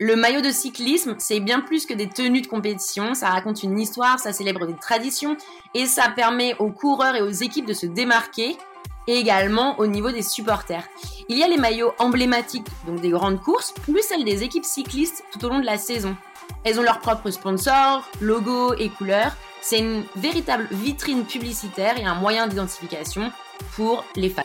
Le maillot de cyclisme, c'est bien plus que des tenues de compétition, ça raconte une histoire, ça célèbre des traditions et ça permet aux coureurs et aux équipes de se démarquer et également au niveau des supporters. Il y a les maillots emblématiques, donc des grandes courses, plus celles des équipes cyclistes tout au long de la saison. Elles ont leurs propres sponsors, logos et couleurs. C'est une véritable vitrine publicitaire et un moyen d'identification pour les fans.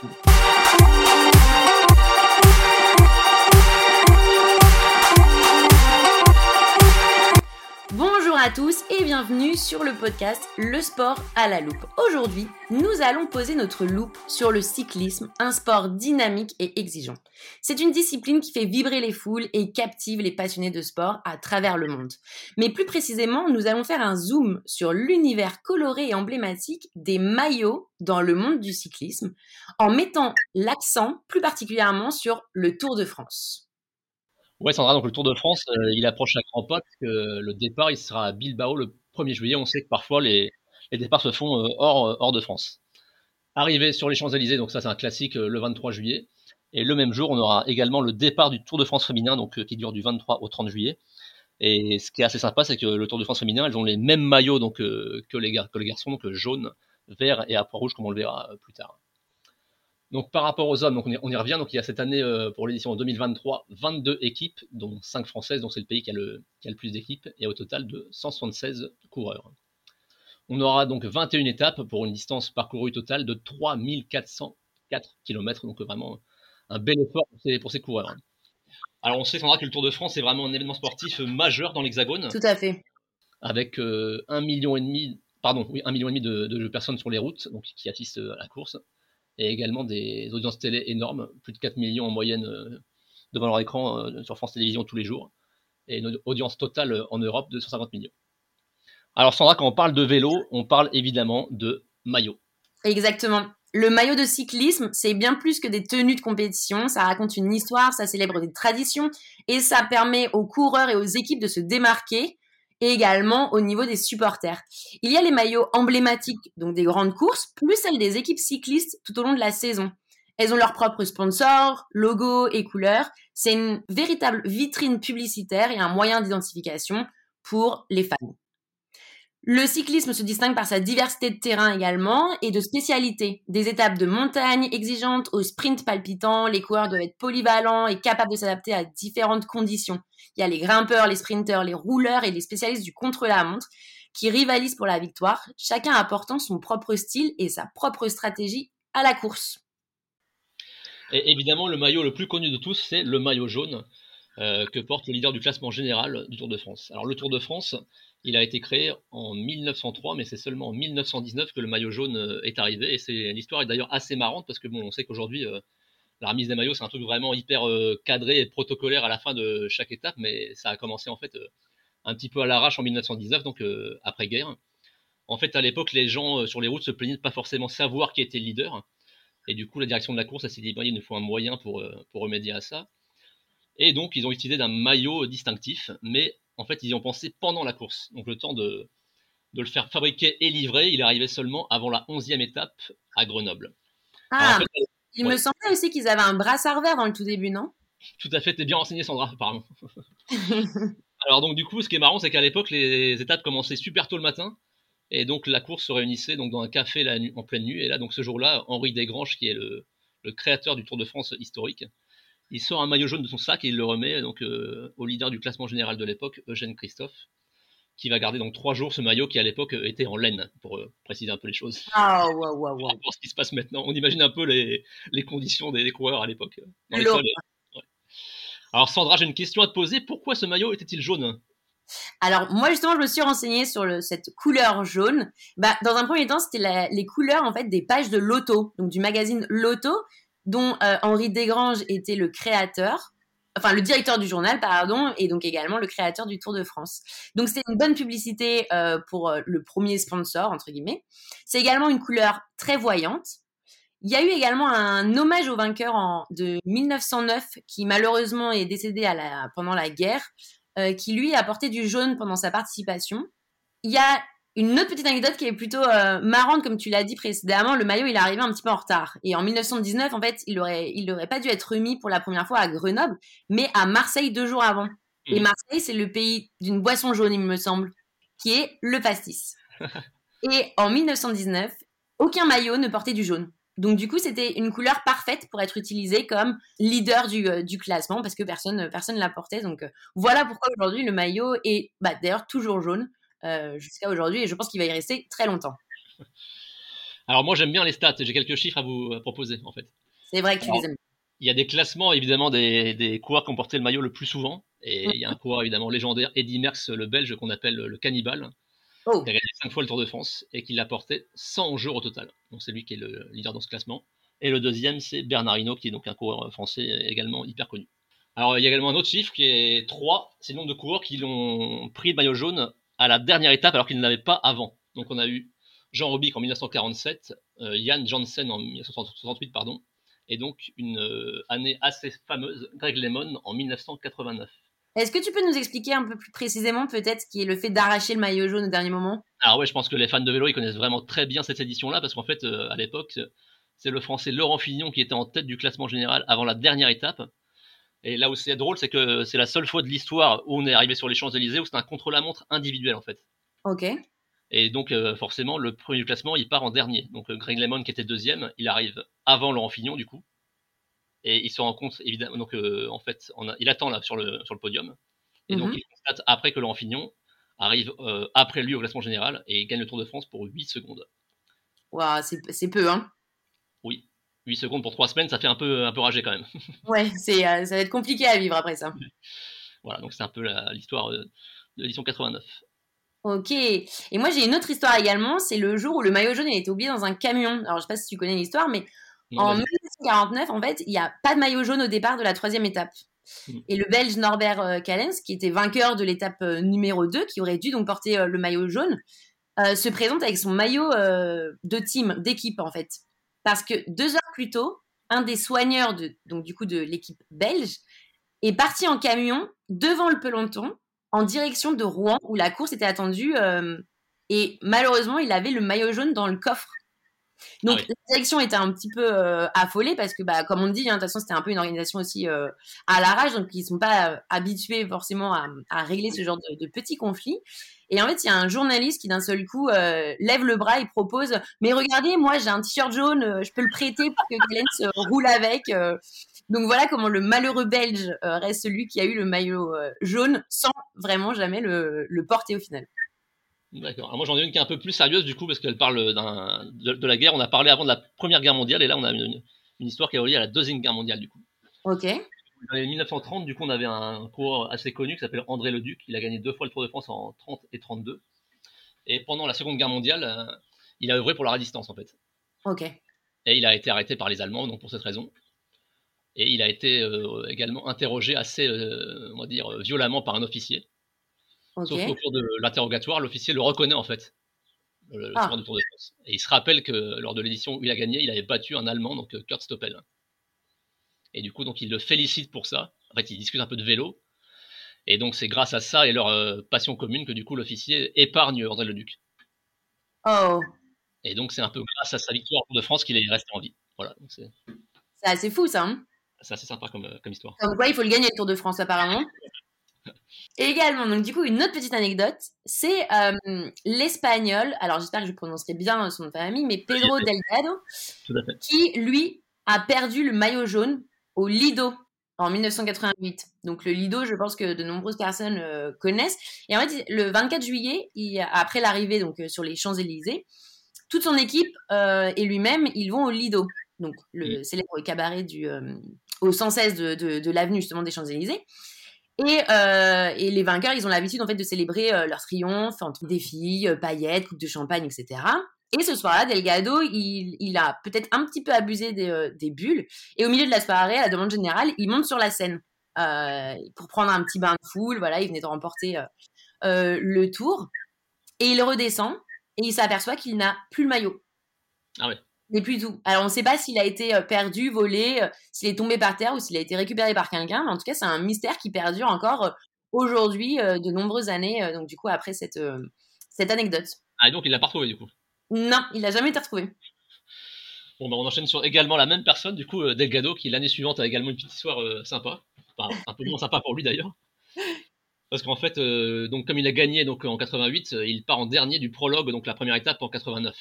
Bonjour à tous et bienvenue sur le podcast Le sport à la loupe. Aujourd'hui, nous allons poser notre loupe sur le cyclisme, un sport dynamique et exigeant. C'est une discipline qui fait vibrer les foules et captive les passionnés de sport à travers le monde. Mais plus précisément, nous allons faire un zoom sur l'univers coloré et emblématique des maillots dans le monde du cyclisme, en mettant l'accent plus particulièrement sur le Tour de France. Ouais, Sandra, donc le Tour de France, euh, il approche à grands pas, que le départ, il sera à Bilbao le 1er juillet. On sait que parfois les, départs se font euh, hors, euh, hors de France. Arrivé sur les Champs-Élysées, donc ça c'est un classique le 23 juillet. Et le même jour, on aura également le départ du Tour de France féminin, donc qui dure du 23 au 30 juillet. Et ce qui est assez sympa, c'est que le Tour de France féminin, elles ont les mêmes maillots que, les, les garçons, donc jaune, vert et à poids rouge, comme on le verra plus tard. Donc par rapport aux hommes, donc on, y, revient. Donc il y a cette année euh, pour l'édition 2023 22 équipes, dont 5 françaises, donc c'est le pays qui a le, qui a le plus d'équipes, et au total de 176 coureurs. On aura donc 21 étapes pour une distance parcourue totale de 3404 km, donc vraiment un bel effort pour ces, pour ces coureurs. Alors on sait Sandra que le Tour de France est vraiment un événement sportif majeur dans l'Hexagone. Tout à fait. Avec euh, un million et demi, pardon, oui, un million et demi de, de personnes sur les routes, donc qui assistent à la course et également des audiences télé énormes, plus de 4 millions en moyenne euh, devant leur écran euh, sur France Télévisions tous les jours, et une audience totale euh, en Europe de 150 millions. Alors Sandra, quand on parle de vélo, on parle évidemment de maillot. Exactement. Le maillot de cyclisme, c'est bien plus que des tenues de compétition, ça raconte une histoire, ça célèbre des traditions et ça permet aux coureurs et aux équipes de se démarquer et également au niveau des supporters. Il y a les maillots emblématiques, donc des grandes courses, plus celles des équipes cyclistes tout au long de la saison. Elles ont leurs propres sponsors, logos et couleurs. C'est une véritable vitrine publicitaire et un moyen d'identification pour les fans. Le cyclisme se distingue par sa diversité de terrain également et de spécialités. Des étapes de montagne exigeantes au sprint palpitant, les coureurs doivent être polyvalents et capables de s'adapter à différentes conditions. Il y a les grimpeurs, les sprinteurs, les rouleurs et les spécialistes du contre-la-montre qui rivalisent pour la victoire, chacun apportant son propre style et sa propre stratégie à la course. Et évidemment, le maillot le plus connu de tous, c'est le maillot jaune euh, que porte le leader du classement général du Tour de France. Alors le Tour de France, il a été créé en 1903, mais c'est seulement en 1919 que le maillot jaune euh, est arrivé. Et l'histoire est d'ailleurs assez marrante parce que bon, on sait qu'aujourd'hui euh, la remise des maillots c'est un truc vraiment hyper euh, cadré et protocolaire à la fin de chaque étape, mais ça a commencé en fait un petit peu à l'arrache en 1919, donc après guerre. En fait, à l'époque, les gens sur les routes se plaignaient de pas forcément savoir qui était le leader. Et du coup, la direction de la course s'est dit, il nous faut un moyen pour, remédier à ça. Et donc, ils ont utilisé d'un maillot distinctif, mais en fait, ils y ont pensé pendant la course. Donc le temps de, le faire fabriquer et livrer, il arrivé seulement avant la 11e étape à Grenoble. Ah, il me semblait aussi qu'ils avaient un brassard vert dans le tout début, non? Tout à fait, t'es bien renseigné Sandra, apparemment. Alors donc du coup, ce qui est marrant, c'est qu'à l'époque, les étapes commençaient super tôt le matin, et donc la course se réunissait donc dans un café la en pleine nuit, et là donc ce jour-là, Henri Desgranges, qui est le créateur du Tour de France historique, il sort un maillot jaune de son sac et il le remet donc euh, au leader du classement général de l'époque, Eugène Christophe, qui va garder donc trois jours ce maillot qui à l'époque était en laine, pour euh, préciser un peu les choses. Ah ouais ouais ouais. Pour ce qui se passe maintenant, on imagine un peu les, conditions des, coureurs à l'époque. Alors Sandra, j'ai une question à te poser. Pourquoi ce maillot était-il jaune? Alors moi justement je me suis renseignée sur cette couleur jaune. Bah, dans un premier temps c'était les couleurs en fait des pages de Loto, donc du magazine Loto dont euh, Henri Desgranges était le créateur, enfin le directeur du journal, pardon, et donc également le créateur du Tour de France. Donc c'est une bonne publicité euh, pour euh, le premier sponsor, entre guillemets. C'est également une couleur très voyante. Il y a eu également un hommage au vainqueur de 1909 qui malheureusement est décédé pendant la guerre, qui lui a porté du jaune pendant sa participation. Il y a une autre petite anecdote qui est plutôt euh, marrante, comme tu l'as dit précédemment, le maillot il est arrivé un petit peu en retard. Et en 1919, en fait, il aurait, il aurait pas dû être remis pour la première fois à Grenoble, mais à Marseille deux jours avant. Et Mhm. Marseille, c'est le pays d'une boisson jaune, il me semble, qui est le pastis. Et en 1919, aucun maillot ne portait du jaune. Donc du coup, c'était une couleur parfaite pour être utilisée comme leader du, euh, du classement parce que personne personne la portait. Donc euh, voilà pourquoi aujourd'hui le maillot est bah, d'ailleurs toujours jaune jusqu'à aujourd'hui et je pense qu'il va y rester très longtemps. Alors moi j'aime bien les stats, j'ai quelques chiffres à vous proposer en fait. C'est vrai que tu Alors, les aimes. Il y a des classements évidemment des, des coureurs qui ont porté le maillot le plus souvent. Et Mhm. il y a un coureur évidemment légendaire, Eddy Merckx, le belge qu'on appelle le cannibale, Oh, qui a gagné 5 fois le Tour de France et qui l'a porté 100 jours au total. Donc c'est lui qui est le leader dans ce classement. Et le deuxième, c'est Bernard Hinault, qui est donc un coureur français également hyper connu. Alors il y a également un autre chiffre qui est 3, c'est le nombre de coureurs qui l'ont pris le maillot jaune à la dernière étape alors qu'ils ne l'avaient pas avant. Donc on a eu Jean Robic en 1947, euh, Yann Janssen en 1968, pardon, et donc une euh, année assez fameuse, Greg Lemon en 1989. Est-ce que tu peux nous expliquer un peu plus précisément peut-être ce qui est le fait d'arracher le maillot jaune au dernier moment? Alors ouais, je pense que les fans de vélo, ils connaissent vraiment très bien cette édition-là, parce qu'en fait, euh, à l'époque, c'est le français Laurent Fignon qui était en tête du classement général avant la dernière étape. Et là où c'est drôle, c'est que c'est la seule fois de l'histoire où on est arrivé sur les Champs-Élysées où c'est un contre-la-montre individuel en fait. Ok. Et donc euh, forcément, le premier du classement, il part en dernier. Donc euh, Greg Lemon qui était deuxième, il arrive avant Laurent Fignon du coup. Et il se rend compte évidemment, donc euh, en fait, on a- il attend là sur le, sur le podium. Et donc Mhm. il constate après que Laurent Fignon arrive après lui au classement général et il gagne le Tour de France pour 8 secondes. Ouah, c'est peu, hein 8 secondes pour 3 semaines, ça fait un peu, un peu rager quand même. Ouais, c'est, euh, ça va être compliqué à vivre après ça. voilà, donc c'est un peu la- l'histoire euh, de l'édition 89. Ok. Et moi, j'ai une autre histoire également. C'est le jour où le maillot jaune il a été oublié dans un camion. Alors, je sais pas si tu connais l'histoire, mais Non, en vas-y. 1949, en fait, il n'y a pas de maillot jaune au départ de la troisième étape. Mm. Et le Belge Norbert euh, Callens, qui était vainqueur de l'étape euh, numéro 2, qui aurait dû donc porter euh, le maillot jaune, euh, se présente avec son maillot euh, de team, d'équipe en fait. Parce que deux heures plus tôt, un des soigneurs de, donc, du coup, de l'équipe belge est parti en camion devant le peloton en direction de Rouen où la course était attendue. euh, et malheureusement, il avait le maillot jaune dans le coffre. Donc Ah oui. la direction était un petit peu euh, affolée parce que, bah, comme on dit, hein, de toute façon, c'était un peu une organisation aussi euh, à l'arrache, donc ils sont pas euh, habitués forcément à, à régler ce genre de, de petits conflits. Et en fait, il y a un journaliste qui d'un seul coup euh, lève le bras et propose Mais regardez, moi j'ai un t-shirt jaune, je peux le prêter pour que Callens euh, roule avec. Donc voilà comment le malheureux Belge reste celui qui a eu le maillot jaune sans vraiment jamais le, le porter au final. D'accord. Moi j'en ai une qui est un peu plus sérieuse du coup parce qu'elle parle de, de la guerre. On a parlé avant de la Première Guerre mondiale et là on a une, une histoire qui est reliée à la Deuxième Guerre mondiale du coup. Ok. Dans les 1930, du coup, on avait un coureur assez connu qui s'appelle André Leduc. Il a gagné deux fois le Tour de France en 30 et 32. Et pendant la Seconde Guerre mondiale, euh, il a œuvré pour la résistance en fait. Ok. Et il a été arrêté par les Allemands, donc pour cette raison. Et il a été euh, également interrogé assez, euh, on va dire, violemment par un officier. Sauf qu'au cours de l'interrogatoire, l'officier le reconnaît en fait, le, Ah. du Tour de France. Et il se rappelle que lors de l'édition où il a gagné, il avait battu un Allemand, donc euh, Kurt Stoppel. Et du coup, donc il le félicite pour ça. En fait, ils discutent un peu de vélo. Et donc c'est grâce à ça et leur euh, passion commune que du coup l'officier épargne André Leduc. Oh, Et donc c'est un peu grâce à sa victoire au Tour de France qu'il est resté en vie. Voilà, c'est c'est assez fou ça. Hein c'est assez sympa comme, euh, comme histoire. Comme quoi, il faut le gagner le Tour de France apparemment. Et également, donc du coup, une autre petite anecdote, c'est euh, l'espagnol, alors j'espère que je prononcerai bien son nom de famille, mais Pedro Delgado, qui lui a perdu le maillot jaune au Lido en 1988. Donc le Lido, je pense que de nombreuses personnes euh, connaissent. Et en fait, le 24 juillet, il- après l'arrivée donc euh, sur les Champs Élysées, toute son équipe et lui-même, ils vont au Lido, donc le célèbre cabaret du au 116 de, de, de l'avenue justement des Champs Élysées. Et, euh, et les vainqueurs, ils ont l'habitude en fait de célébrer euh, leur triomphe entre des filles, euh, paillettes, coupe de champagne, etc. Et ce soir-là, Delgado, il, a peut-être un petit peu abusé des, des bulles. Et au milieu de la soirée, à la demande générale, il monte sur la scène pour prendre un petit bain de foule. Voilà, il venait de remporter le tour. Et il redescend et il s'aperçoit qu'il n'a plus le maillot. Ah ouais. Mais plus tout. Alors on ne sait pas s'il a été euh, perdu, volé, euh, s'il est tombé par terre ou s'il a été récupéré par quelqu'un. Mais en tout cas, c'est un mystère qui perdure encore euh, aujourd'hui, de nombreuses années. donc du coup, après cette, cette anecdote. Ah, et donc il l'a pas retrouvé du coup? Non, il n'a jamais été retrouvé. Bon, bah, on enchaîne sur également la même personne, du coup, Delgado, qui l'année suivante a également une petite histoire euh, sympa. Enfin, un peu moins sympa pour lui d'ailleurs. Parce qu'en fait, donc comme il a gagné donc en 88, il part en dernier du prologue, donc la première étape en 89.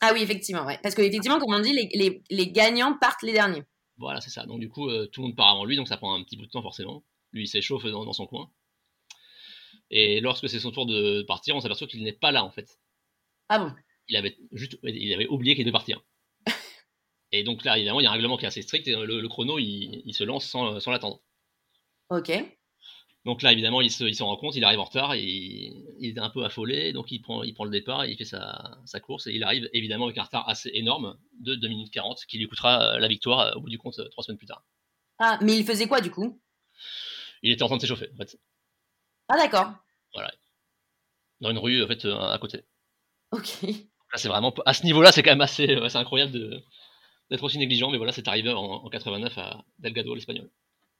Ah oui, effectivement, ouais. Parce qu'effectivement, comme on dit, les, les, gagnants partent les derniers. Voilà, c'est ça. Donc du coup, tout le monde part avant lui, donc ça prend un petit bout de temps forcément. Lui, il s'échauffe dans, dans, son coin. Et lorsque c'est son tour de partir, on s'aperçoit qu'il n'est pas là en fait. Ah bon? Il avait juste, il avait oublié qu'il devait partir. et donc là, évidemment, il y a un règlement qui est assez strict et le, chrono, il, se lance sans, sans l'attendre. Ok. Donc là, évidemment, il s'en rend compte, il arrive en retard, et il est un peu affolé, donc il prend, il prend le départ, il fait sa, sa, course, et il arrive évidemment avec un retard assez énorme de 2 minutes 40, qui lui coûtera la victoire au bout du compte trois semaines plus tard. Ah, mais il faisait quoi du coup? Il était en train de s'échauffer, en fait. Ah d'accord. Voilà. Dans une rue, en fait, euh, à côté. Ok. Là, c'est vraiment, à ce niveau-là, c'est quand même assez, assez incroyable d'être aussi négligent, mais voilà, c'est arrivé en, 89 à Delgado, l'Espagnol.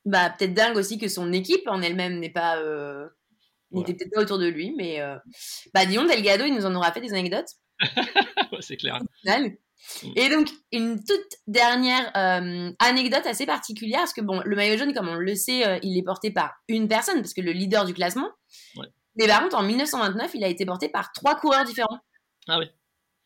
Bah, peut-être dingue aussi que son équipe en elle-même n'est pas. Euh, n'était peut-être pas autour de lui, mais. Euh... Bah, disons, Delgado, il nous en aura fait des anecdotes. c'est clair. Mm. Et donc, une toute dernière euh, anecdote assez particulière, parce que bon, le maillot jaune, comme on le sait, il est porté par une personne, parce que le leader du classement. Ouais. Mais par contre, en 1929, il a été porté par trois coureurs différents. Ah oui.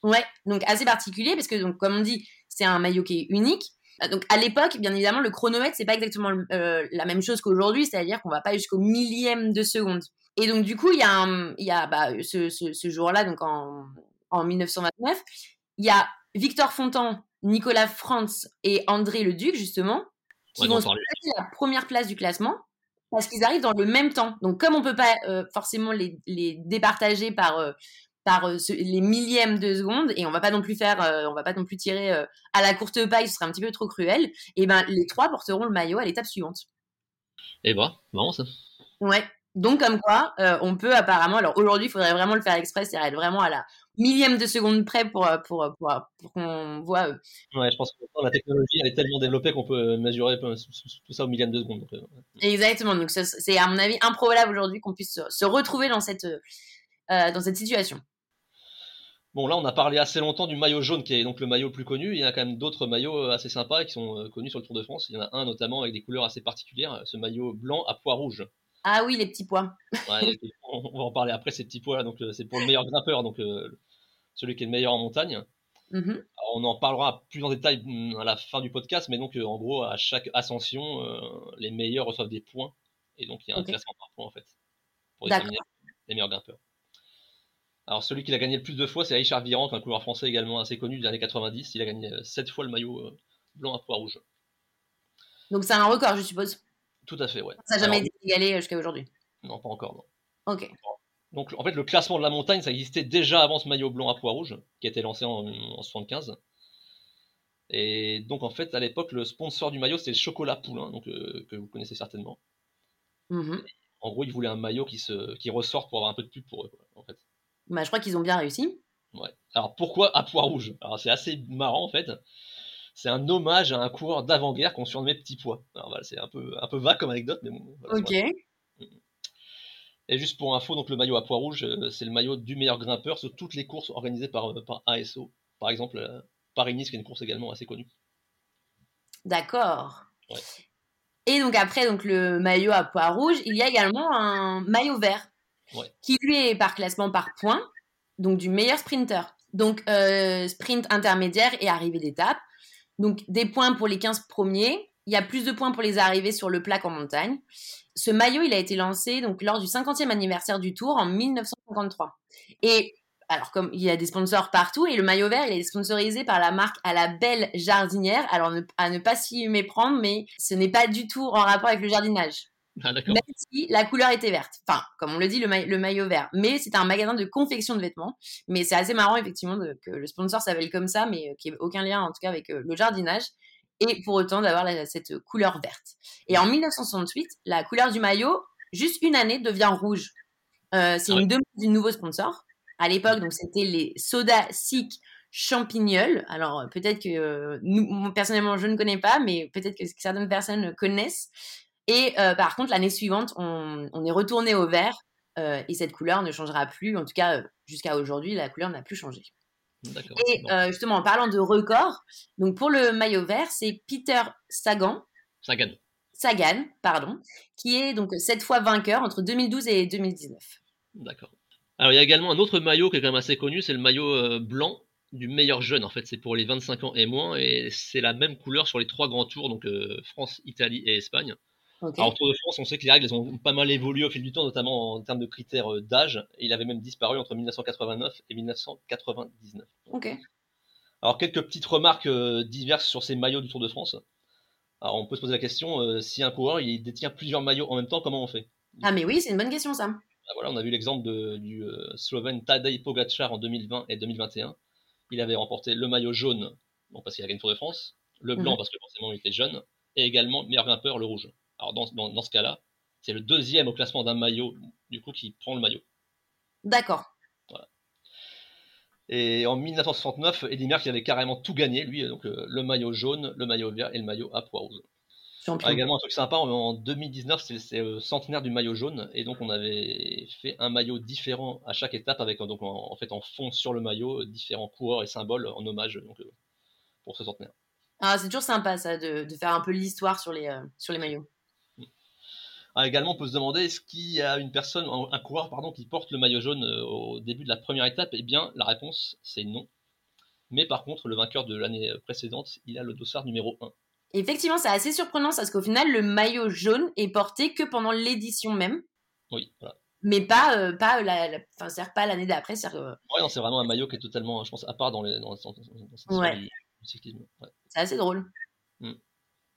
Ouais, donc assez particulier, parce que, donc, comme on dit, c'est un maillot qui est unique. Euh, donc à l'époque, bien évidemment, le chronomètre, c'est pas exactement la même chose qu'aujourd'hui, c'est-à-dire qu'on va pas jusqu'au millième de seconde. Et donc, du coup, il y a, il y a bah, ce, ce, ce jour-là, donc en, en 1929, il y a Victor Fontan, Nicolas Franz et André Le Duc, justement, qui vont se la première place du classement parce qu'ils arrivent dans le même temps. Donc, comme on peut pas euh, forcément les, les, départager par, euh, par euh, les millièmes de seconde, et on va pas non plus faire, on va pas non plus tirer à la courte paille, ce serait un petit peu trop cruel, et ben les trois porteront le maillot à l'étape suivante. Et eh bah, ben, marrant ça. Ouais. Donc, comme quoi, on peut apparemment, alors aujourd'hui, il faudrait vraiment le faire exprès, c'est-à-dire être vraiment à la, millième de seconde près pour, euh, pour, euh, pour, euh, pour qu'on voit. Ouais, je pense que la technologie elle est tellement développée qu'on peut mesurer tout ça au millième de seconde. Exactement, donc c'est à mon avis improbable aujourd'hui qu'on puisse se retrouver dans cette, dans cette situation. Bon, là, on a parlé assez longtemps du maillot jaune, qui est donc le maillot le plus connu. Il y a quand même d'autres maillots assez sympas qui sont connus sur le Tour de France. Il y en a un notamment avec des couleurs assez particulières, ce maillot blanc à pois rouge. Ah oui, les petits pois. on va en parler après, ces petits pois-là. Donc, euh, c'est pour le meilleur grimpeur, donc euh, celui qui est le meilleur en montagne. Mm-hmm. on en parlera plus en détail mm, à la fin du podcast, mais donc, euh, en gros, à chaque ascension, les meilleurs reçoivent des points. Et donc, il y a un classement par points, en fait, pour déterminer les meilleurs grimpeurs. Alors, celui qui l'a gagné le plus de fois, c'est Richard Virant, un coureur français également assez connu des années 90. Il a gagné 7 fois le maillot blanc à pois rouge. Donc, c'est un record, je suppose. Tout à fait, ouais. Ça n'a jamais été égalé euh, jusqu'à aujourd'hui Non, pas encore, non. Ok. Donc, en fait, le classement de la montagne, ça existait déjà avant ce maillot blanc à pois rouge, qui a été lancé en, 1975. Et donc, en fait, à l'époque, le sponsor du maillot, c'était Chocolat Poulain, donc, euh, que vous connaissez certainement. Mm-hmm. En gros, ils voulaient un maillot qui, se, qui ressorte pour avoir un peu de pub pour eux, en fait. Bah, je crois qu'ils ont bien réussi. Ouais. Alors, pourquoi à pois rouge Alors, c'est assez marrant, en fait c'est un hommage à un coureur d'avant-guerre qu'on surnommait Petit Pois. Alors voilà, c'est un peu, un peu vague comme anecdote, mais bon. ok. Et juste pour info, donc le maillot à pois rouge, euh, c'est le maillot du meilleur grimpeur sur toutes les courses organisées par, euh, par ASO. Par exemple, euh, Paris-Nice, qui est une course également assez connue. D'accord. Et donc après donc le maillot à pois rouge, il y a également un maillot vert qui lui est par classement par points, donc du meilleur sprinter. Donc sprint intermédiaire et arrivée d'étape. Donc des points pour les 15 premiers. Il y a plus de points pour les arrivées sur le plaque en montagne. Ce maillot, il a été lancé donc lors du 50e anniversaire du Tour en 1953. Et alors comme il y a des sponsors partout et le maillot vert, il est sponsorisé par la marque à la belle jardinière. Alors à ne pas s'y méprendre, mais ce n'est pas du tout en rapport avec le jardinage. Ah, Même si la couleur était verte. Enfin, comme on le dit, le, le maillot vert. Mais c'est un magasin de confection de vêtements. Mais c'est assez marrant, effectivement, que le sponsor s'appelle comme ça, mais euh, qui n'y ait aucun lien, en tout cas, avec euh, le jardinage. Et pour autant, d'avoir cette couleur verte. Et en 1968, la couleur du maillot, juste une année, devient rouge. Euh, c'est ah une demande du nouveau sponsor. À l'époque, donc, c'était les Soda Sick Champignol. Alors, peut-être que nous, personnellement, je ne connais pas, mais peut-être que certaines personnes connaissent. Et euh, par contre, l'année suivante, on, est retourné au vert euh, et cette couleur ne changera plus. En tout cas, euh, jusqu'à aujourd'hui, la couleur n'a plus changé. Et justement, en parlant de record, donc pour le maillot vert, c'est Peter Sagan. Sagan. Sagan, pardon, qui est donc cette fois vainqueur entre 2012 et 2019. D'accord. Alors il y a également un autre maillot qui est quand même assez connu, c'est le maillot blanc du meilleur jeune en fait, c'est pour les 25 ans et moins et c'est la même couleur sur les trois grands tours donc euh, France, Italie et Espagne. Alors Tour de France, on sait que les règles elles ont pas mal évolué au fil du temps, notamment en termes de critères euh, d'âge. Il avait même disparu entre 1989 et 1999. Ok. Alors quelques petites remarques diverses sur ces maillots du Tour de France. Alors on peut se poser la question, si un coureur il détient plusieurs maillots en même temps, comment on fait? Ah mais oui, c'est une bonne question ça. Ah, voilà, on a vu l'exemple du euh, Slovène Tadej Pogacar en 2020 et 2021. Il avait remporté le maillot jaune, bon, parce qu'il a gagné le Tour de France, le blanc mhm. parce que forcément il était jeune, et également meilleur grimpeur, le rouge. Alors dans, dans, ce cas-là, c'est le deuxième au classement d'un maillot, du coup, qui prend le maillot. D'accord. Voilà. Et en 1969, Eddy Merckx avait carrément tout gagné, lui, donc euh, le maillot jaune, le maillot vert et le maillot à poids rouge. Ah, également un truc sympa, en 2019 c'est le centenaire du maillot jaune et donc on avait fait un maillot différent à chaque étape avec donc en, fait en fond sur le maillot différents coureurs et symboles en hommage donc, euh, pour ce centenaire. Ah, c'est toujours sympa ça de, faire un peu l'histoire sur les, euh, sur les maillots. Ah, également on peut se demander est-ce qu'il y a une personne, un coureur pardon, qui porte le maillot jaune euh, au début de la première étape Eh bien la réponse c'est non. Mais par contre le vainqueur de l'année précédente il a le dossard numéro 1 effectivement, c'est assez surprenant parce qu'au final, le maillot jaune est porté que pendant l'édition même. Oui, voilà. Mais pas, euh, pas, la, pas l'année d'après. C'est ouais, c'est vraiment un maillot qui est totalement, je pense, à part dans, les, dans, ouais. cyclisme. C'est assez drôle. Hmm.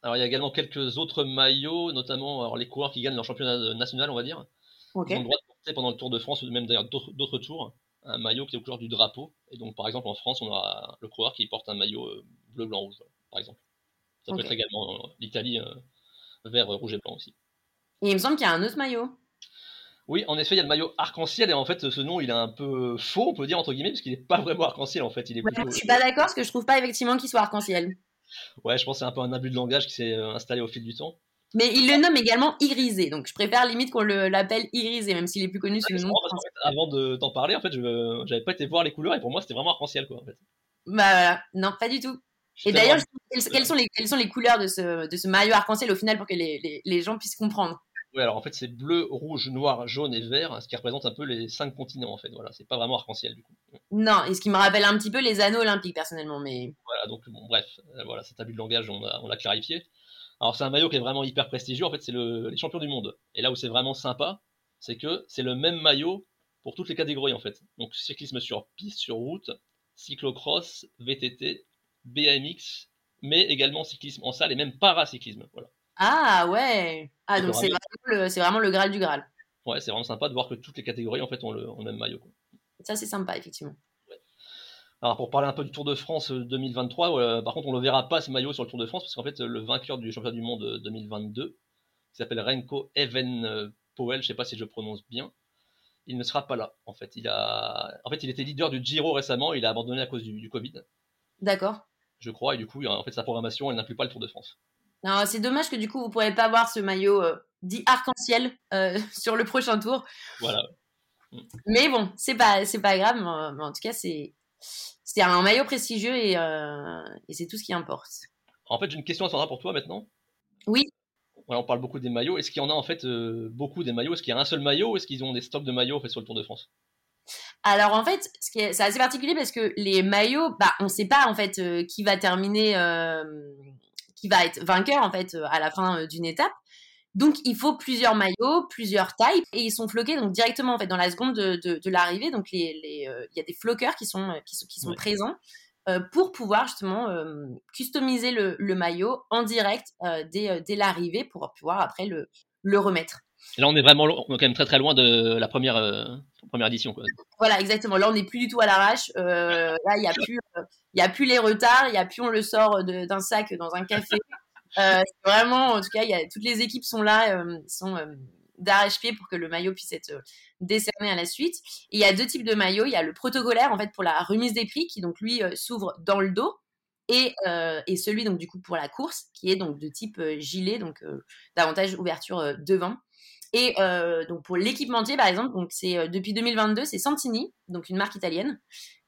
Alors, il y a également quelques autres maillots, notamment alors, les coureurs qui gagnent leur championnat national, on va dire. Ils ont le droit de porter pendant le Tour de France, ou même d'ailleurs d'autres tours, un maillot qui est au couleur du drapeau. Et donc, par exemple, en France, on aura le coureur qui porte un maillot euh, bleu, blanc, rouge, par exemple. Ça peut être également euh, l'Italie euh, vert, rouge et blanc aussi. Et il me semble qu'il y a un autre maillot. Oui, en effet, il y a le maillot arc-en-ciel et en fait, ce nom, il est un peu faux, on peut dire entre guillemets, parce qu'il n'est pas vraiment arc-en-ciel en fait. Il est plutôt... Je suis pas d'accord, parce que je trouve pas effectivement qu'il soit arc-en-ciel. Ouais, je pense que c'est un peu un abus de langage qui s'est euh, installé au fil du temps. Mais il le nomme également irisé, donc je préfère limite qu'on l'appelle irisé, même s'il est plus connu sous le nom. avant de t'en parler, en fait, je n'avais pas été voir les couleurs et pour moi, c'était vraiment arc-en-ciel quoi. En fait. Bah voilà, non, pas du tout. Et d'ailleurs, quelles, sont les, quelles sont les couleurs de ce, de ce maillot arc-en-ciel au final pour que les, les, les gens puissent comprendre? Oui, alors en fait, c'est bleu, rouge, noir, jaune et vert, ce qui représente un peu les cinq continents en fait. Voilà, c'est pas vraiment arc-en-ciel du coup. Non, et ce qui me rappelle un petit peu les anneaux olympiques personnellement, mais. Voilà, donc bon, bref, euh, voilà, cet abus de langage, on l'a clarifié. Alors c'est un maillot qui est vraiment hyper prestigieux, en fait, c'est le, les champions du monde. Et là où c'est vraiment sympa, c'est que c'est le même maillot pour toutes les catégories en fait. Donc cyclisme sur piste, sur route, cyclocross, VTT, BMX mais également cyclisme en salle et même paracyclisme. Voilà. Ah ouais Ah donc c'est vraiment, vraiment, le Graal du Graal. Ouais, c'est vraiment sympa de voir que toutes les catégories en fait ont le, même maillot. Ça c'est sympa effectivement. Alors pour parler un peu du Tour de France 2023, euh, par contre on ne le verra pas ce maillot sur le Tour de France parce qu'en fait le vainqueur du championnat du monde 2022, qui s'appelle Renko Even Powell, je sais pas si je prononce bien, il ne sera pas là en fait. Il a, en fait il était leader du Giro récemment, il a abandonné à cause du, du Covid. D'accord je crois, et du coup, en fait, sa programmation, elle n'inclut pas le Tour de France. C'est dommage que du coup, vous ne pourrez pas voir ce maillot euh, dit arc-en-ciel euh, sur le prochain tour. Voilà. Mais bon, c'est pas, c'est pas grave. Mais en tout cas, c'est, c'est un maillot prestigieux et, euh, et c'est tout ce qui importe. En fait, j'ai une question à Sandra pour toi maintenant. Oui. Voilà, on parle beaucoup des maillots. Est-ce qu'il y en a en fait beaucoup des maillots? Est-ce qu'il y a un seul maillot ou est-ce qu'ils ont des stocks de maillots en fait, sur le Tour de France? Alors en fait, c'est assez particulier parce que les maillots, bah, on ne sait pas en fait euh, qui va terminer, euh, qui va être vainqueur en fait euh, à la fin d'une étape. Donc il faut plusieurs maillots, plusieurs tailles, et ils sont floqués donc directement en fait dans la seconde de, l'arrivée. Donc il y a des floqueurs qui sont qui sont, présents pour pouvoir justement customiser le, maillot en direct dès, l'arrivée pour pouvoir après le, le remettre. Là, on est vraiment on est quand même très très loin de la première, première édition. Voilà, exactement. Là, on n'est plus du tout à l'arrache. Euh, là, il n'y a, plus, euh, a plus les retards, il n'y a plus on le sort d'un sac dans un café. Euh, vraiment, en tout cas, y a, toutes les équipes sont là, sont d'arrache-pied pour que le maillot puisse être décerné à la suite. il y a deux types de maillots. Il y a le protocolaire, en fait, pour la remise des prix, qui donc, lui, s'ouvre dans le dos. Et, et, celui donc du coup pour la course qui est donc de type gilet donc davantage ouverture devant et euh, donc pour l'équipementier, par exemple, donc c'est euh, depuis 2022, c'est Santini, donc une marque italienne,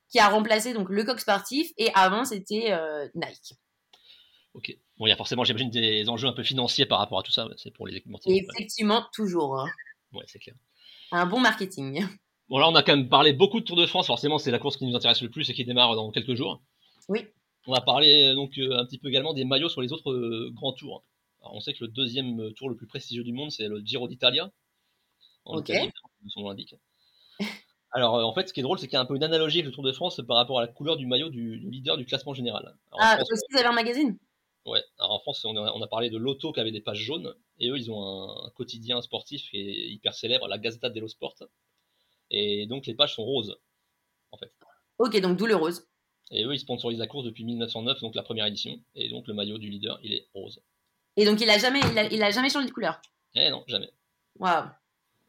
qui a remplacé donc le coq sportif. Et avant, c'était euh, Nike. Ok. Bon, il y a forcément, j'imagine, des enjeux un peu financiers par rapport à tout ça. C'est pour les équipementiers. Effectivement, toujours. Hein. Ouais, c'est clair. Un bon marketing. Bon, là, on a quand même parlé beaucoup de Tour de France. Forcément, c'est la course qui nous intéresse le plus et qui démarre dans quelques jours. Oui. On va parler donc un petit peu également des maillots sur les autres grands tours. Alors, on sait que le deuxième tour le plus prestigieux du monde, c'est le Giro d'Italia. Ok. son nom l'indique. Alors, en fait, ce qui est drôle, c'est qu'il y a un peu une analogie avec le Tour de France par rapport à la couleur du maillot du, leader du classement général. ah, France, aussi, vous avez un magazine? Ouais, alors en France, on a, parlé de l'auto qui avait des pages jaunes, et eux, ils ont un, quotidien sportif qui est hyper célèbre, la Gazzetta dello Sport. Et donc, les pages sont roses, en fait. Ok, donc d'où le rose. Et eux, ils sponsorisent la course depuis 1909, donc la première édition. Et donc, le maillot du leader, il est rose. Et donc, il a jamais, il a, jamais changé de couleur Eh non, jamais. Waouh.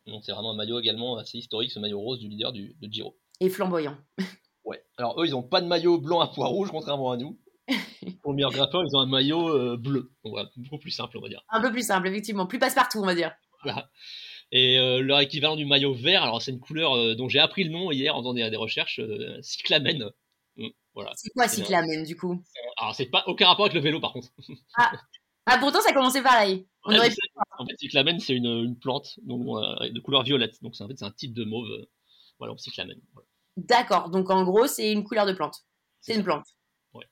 Donc, c'est vraiment un maillot également assez historique, ce maillot rose du leader du, de Giro. Et flamboyant. ouais. Alors, eux, ils n'ont pas de maillot blanc à pois rouge, contrairement à nous. Pour le meilleur grimpeur, ils ont un maillot euh, bleu. Donc, voilà, beaucoup plus simple, on va dire. Un peu plus simple, effectivement. Plus passe-partout, on va dire. Voilà. Et euh, leur équivalent du maillot vert, alors c'est une couleur euh, dont j'ai appris le nom hier en faisant des, recherches, cyclamen. Hum, voilà. C'est quoi cyclamen du coup? Alors c'est pas aucun rapport avec le vélo par contre. Ah, ah pourtant ça commençait pareil. On en fait, cyclamen c'est une, plante donc, de couleur violette, donc c'est en fait c'est un type de mauve. voilà, cyclamen. D'accord, donc en gros c'est une couleur de plante. C'est une plante. Ouais.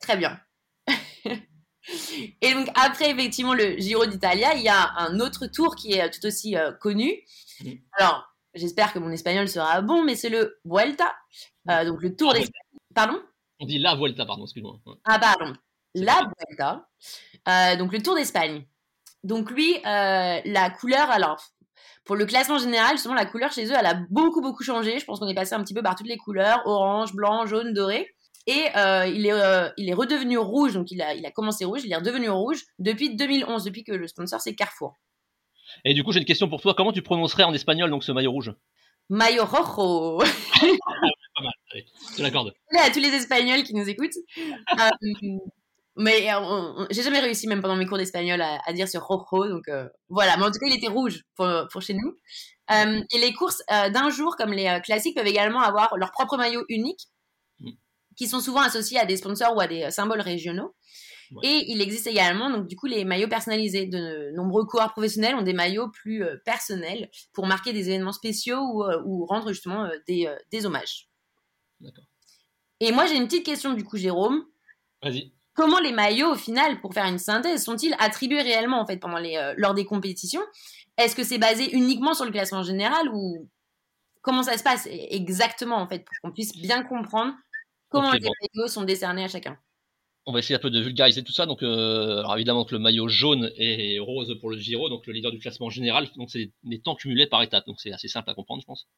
Très bien. Et donc après effectivement le Giro d'Italia, il y a un autre tour qui est tout aussi euh, connu. Mm. Alors j'espère que mon espagnol sera bon, mais c'est le Vuelta, euh, donc le Tour d'Espagne. Pardon? On dit la Vuelta, pardon, excuse-moi. Ah pardon, la Vuelta, euh, donc le Tour d'Espagne. Donc lui, la couleur, alors pour le classement général, justement la couleur chez eux, elle a beaucoup beaucoup changé. Je pense qu'on est passé un petit peu par toutes les couleurs, orange, blanc, jaune, doré. Et euh, il, est, euh, il est redevenu rouge, donc il a, il a commencé rouge, il est redevenu rouge depuis 2011, depuis que le sponsor c'est Carrefour. Et du coup, j'ai une question pour toi. Comment tu prononcerais en espagnol donc ce maillot rouge? Maillot rojo. pas mal, allez, je l'accorde. À tous les Espagnols qui nous écoutent. Euh, mais j'ai jamais réussi, même pendant mes cours d'espagnol, à, dire ce rojo. Donc voilà, mais en tout cas, il était rouge pour, pour chez nous. et les courses d'un jour, comme les classiques, peuvent également avoir leur propre maillot unique qui sont souvent associés à des sponsors ou à des euh, symboles régionaux. Et il existe également, donc du coup, les maillots personnalisés. De nombreux coureurs professionnels ont des maillots plus euh, personnels pour marquer des événements spéciaux ou, euh, rendre justement des, des, hommages. D'accord. Et moi, j'ai une petite question du coup, Jérôme. Vas-y. Comment les maillots, au final, pour faire une synthèse, sont-ils attribués réellement en fait pendant les, lors des compétitions? Est-ce que c'est basé uniquement sur le classement général ou comment ça se passe exactement en fait pour qu'on puisse bien comprendre Comment les maillots sont décernés à chacun? On va essayer un peu de vulgariser tout ça. Donc, euh, alors évidemment que le maillot jaune et rose pour le Giro, donc le leader du classement général. Donc, c'est des temps cumulés par étape. Donc, c'est assez simple à comprendre, je pense.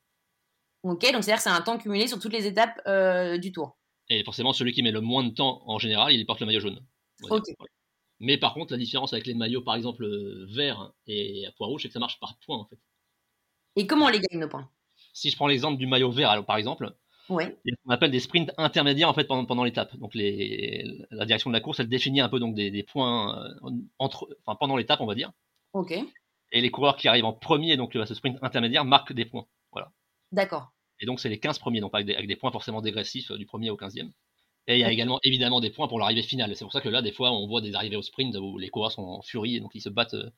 Ok, donc c'est-à-dire que c'est un temps cumulé sur toutes les étapes euh, du tour. Et forcément, celui qui met le moins de temps en général, il porte le maillot jaune. Mais par contre, la différence avec les maillots, par exemple, vert et à poids rouge, c'est que ça marche par points en fait. Et comment on les gagne nos points? Si je prends l'exemple du maillot vert, alors, par exemple, Ouais. On appelle des sprints intermédiaires en fait pendant, pendant l'étape. Donc les, la direction de la course, elle définit un peu donc des, des points euh, entre, enfin, pendant l'étape, on va dire. Ok. Et les coureurs qui arrivent en premier, donc à ce sprint intermédiaire, marquent des points. Voilà. D'accord. Et donc c'est les 15 premiers, donc avec des, avec des points forcément dégressifs euh, du premier au 15e. Et il y a également évidemment des points pour l'arrivée finale. C'est pour ça que là, des fois, on voit des arrivées au sprint où les coureurs sont en furie et donc ils se battent euh,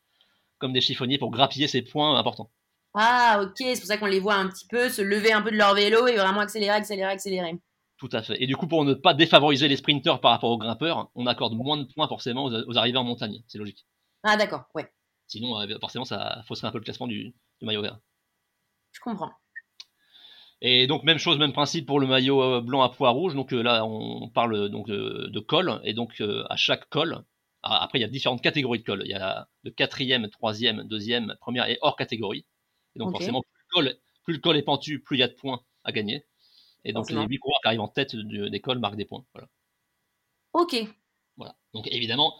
comme des chiffonniers pour grappiller ces points importants. Ah, ok, c'est pour ça qu'on les voit un petit peu se lever un peu de leur vélo et vraiment accélérer, accélérer, accélérer. Tout à fait. Et du coup, pour ne pas défavoriser les sprinteurs par rapport aux grimpeurs, on accorde moins de points forcément aux, arrivées en montagne. C'est logique. Ah, d'accord, ouais. Sinon, euh, forcément, ça fausserait un peu le classement du, maillot vert. Je comprends. Et donc, même chose, même principe pour le maillot euh, blanc à poids rouge. Donc euh, là, on parle donc de, col. Et donc, à chaque col, après, il y a différentes catégories de col. Il y a le quatrième, troisième, deuxième, première et hors catégorie. Et donc forcément, plus le, col, est pentu, plus il y a de points à gagner. Et donc les 8 coureurs qui arrivent en tête des cols marquent des points. Voilà. Ok. Voilà. Donc évidemment,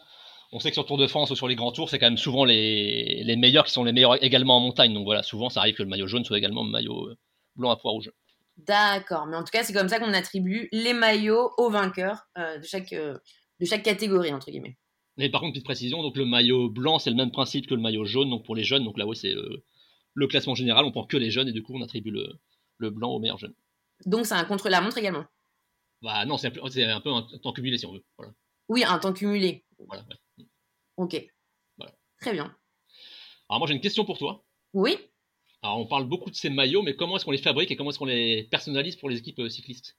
on sait que sur Tour de France ou sur les grands tours, c'est quand même souvent les, les, meilleurs qui sont les meilleurs également en montagne. Donc voilà, souvent ça arrive que le maillot jaune soit également le maillot euh, blanc à rouge. D'accord, mais en tout cas, c'est comme ça qu'on attribue les maillots aux vainqueurs euh, de, chaque, euh, de chaque catégorie, entre guillemets. Mais par contre, petite précision, donc le maillot blanc, c'est le même principe que le maillot jaune, donc pour les jeunes, donc là, oui, c'est le classement général, on prend que les jeunes et du coup on attribue le, blanc aux meilleurs jeunes. Donc c'est un contre-la-montre également? Bah non, c'est un, peu un temps cumulé si on veut. Voilà. Oui, un temps cumulé. Voilà, ouais. Ok. Voilà. Très bien. Alors moi j'ai une question pour toi. Oui. Alors on parle beaucoup de ces maillots, mais comment est-ce qu'on les fabrique et comment est-ce qu'on les personnalise pour les équipes euh, cyclistes?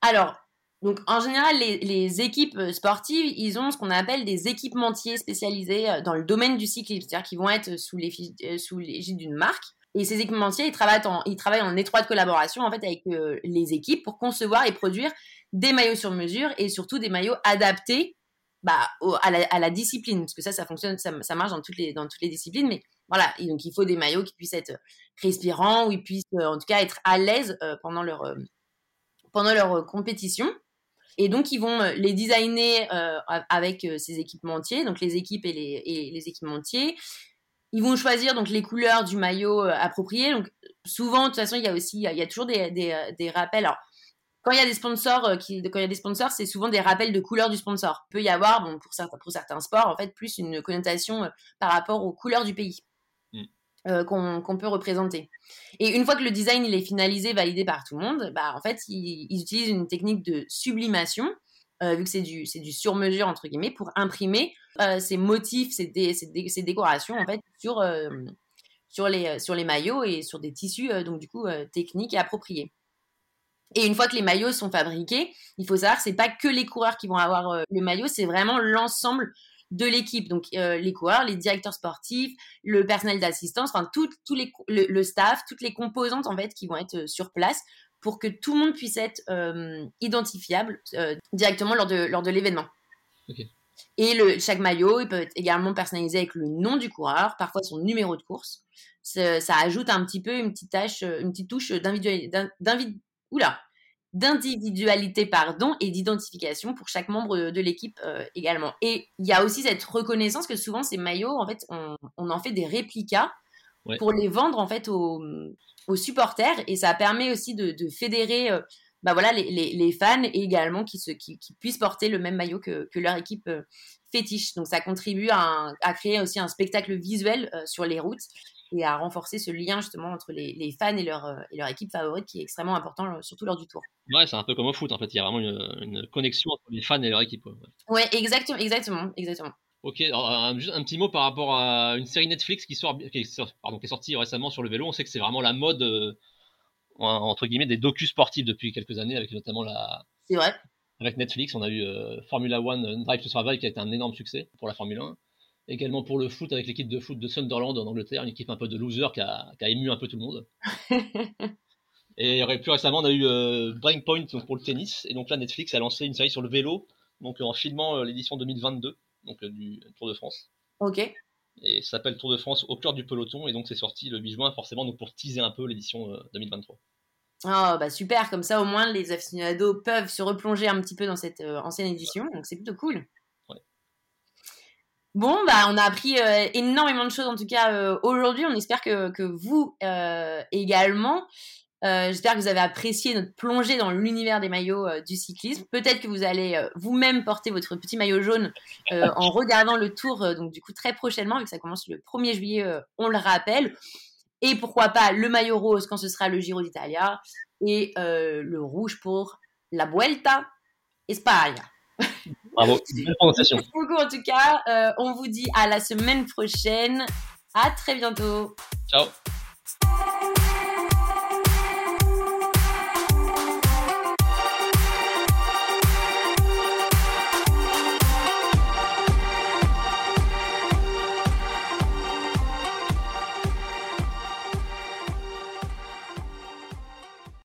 Alors, donc en général, les, équipes euh, sportives, ils ont ce qu'on appelle des équipementiers spécialisés euh, dans le domaine du cyclisme, c'est-à-dire qu'ils vont être sous l'égide d'une marque. Et ces équipementiers, ils travaillent en, ils travaillent en étroite collaboration en fait avec les équipes pour concevoir et produire des maillots sur mesure et surtout des maillots adaptés bah, à, la, discipline, parce que ça, ça fonctionne, ça, ça marche dans toutes les dans toutes les disciplines, mais voilà, donc il faut des maillots qui puissent être respirants, où ils puissent euh, en tout cas être à l'aise euh, pendant leur euh, pendant leur compétition. Et donc, ils vont les designer avec ces équipementiers, donc les équipes et les, et les équipementiers. Ils vont choisir donc les couleurs du maillot appropriées. Donc, souvent, de toute façon, il y a aussi, il y a, toujours des, des, des rappels. Alors, quand il y a des sponsors, euh, qui, quand il y a des sponsors, c'est souvent des rappels de couleurs du sponsor. Il peut y avoir, bon, pour certains, pour certains sports, en fait, plus une connotation euh, par rapport aux couleurs du pays Mm. euh, qu'on peut représenter. Et une fois que le design il est finalisé, validé par tout le monde, bah, en fait, ils, ils utilisent une technique de sublimation, euh, vu que c'est du, c'est du sur-mesure, entre guillemets, pour imprimer euh, ces motifs, ces, dé- ces, dé- ces décorations, en fait, sur, sur, les, sur les maillots et sur des tissus, donc du coup, techniques et appropriés. Et une fois que les maillots sont fabriqués, il faut savoir que c'est pas que les coureurs qui vont avoir euh, le maillot, c'est vraiment l'ensemble de l'équipe. Donc euh, les coureurs, les directeurs sportifs, le personnel d'assistance, enfin tout, les, le, le staff, toutes les composantes en fait qui vont être euh, sur place pour que tout le monde puisse être euh, identifiable directement lors de, lors de l'événement. Et le, chaque maillot, il peut être également personnalisé avec le nom du coureur, parfois son numéro de course. Ça, ça ajoute un petit peu une petite tâche, une petite touche d'individuali- d'in- d'invi- oula, d'individualité pardon et d'identification pour chaque membre de, l'équipe euh, également. Et il y a aussi cette reconnaissance que souvent ces maillots, en fait, on, on en fait des réplicas Ouais. pour les vendre en fait aux, aux supporters et ça permet aussi de, de fédérer euh, bah voilà les, les, les fans et également qui, se, qui, qui puissent porter le même maillot que, que leur équipe euh, fétiche. Donc ça contribue à, un- à créer aussi un spectacle visuel sur les routes et à renforcer ce lien justement entre les, les fans et leur, euh, et leur équipe favorite qui est extrêmement important, euh, surtout lors du tour. Ouais, c'est un peu comme au foot en fait. Il y a vraiment une, une connexion entre les fans et leur équipe. ouais. Ouais, exactement, exactement, exactement. Ok, alors, un, juste un petit mot par rapport à une série Netflix qui, sort, qui, est, pardon, qui est sortie récemment sur le vélo. On sait que c'est vraiment la mode, euh, en- entre guillemets, des docus sportifs depuis quelques années, avec notamment la, C'est vrai. avec Netflix. On a eu euh, Formula One Drive to Survive qui a été un énorme succès pour la Formule 1. Également pour le foot avec l'équipe de foot de Sunderland en Angleterre, une équipe un peu de loser qui a, qui a ému un peu tout le monde. Et euh, plus récemment, on a eu euh, Breaking Point donc pour le tennis. Et donc là, Netflix a lancé une série sur le vélo, donc en filmant euh, l'édition 2022 donc, euh, du Tour de France. Ok. Et ça s'appelle Tour de France au cœur du peloton. Et donc c'est sorti le 8 juin, forcément, donc pour teaser un peu l'édition euh, 2023. Ah bah super, comme ça au moins les aficionados peuvent se replonger un petit peu dans cette euh, ancienne édition, donc c'est plutôt cool. Bon, bah on a appris euh, énormément de choses en tout cas euh, aujourd'hui, on espère que, que vous euh, également. J'espère que vous avez apprécié notre plongée dans l'univers des maillots du cyclisme. Peut-être que vous allez vous-même porter votre petit maillot jaune en regardant le tour, donc du coup très prochainement, vu que ça commence le 1er juillet, on le rappelle. Et pourquoi pas le maillot rose quand ce sera le Giro d'Italia et le rouge pour la Vuelta España. Bravo, belle prononciation. Merci beaucoup en tout cas. Euh, on vous dit à la semaine prochaine. À très bientôt. Ciao.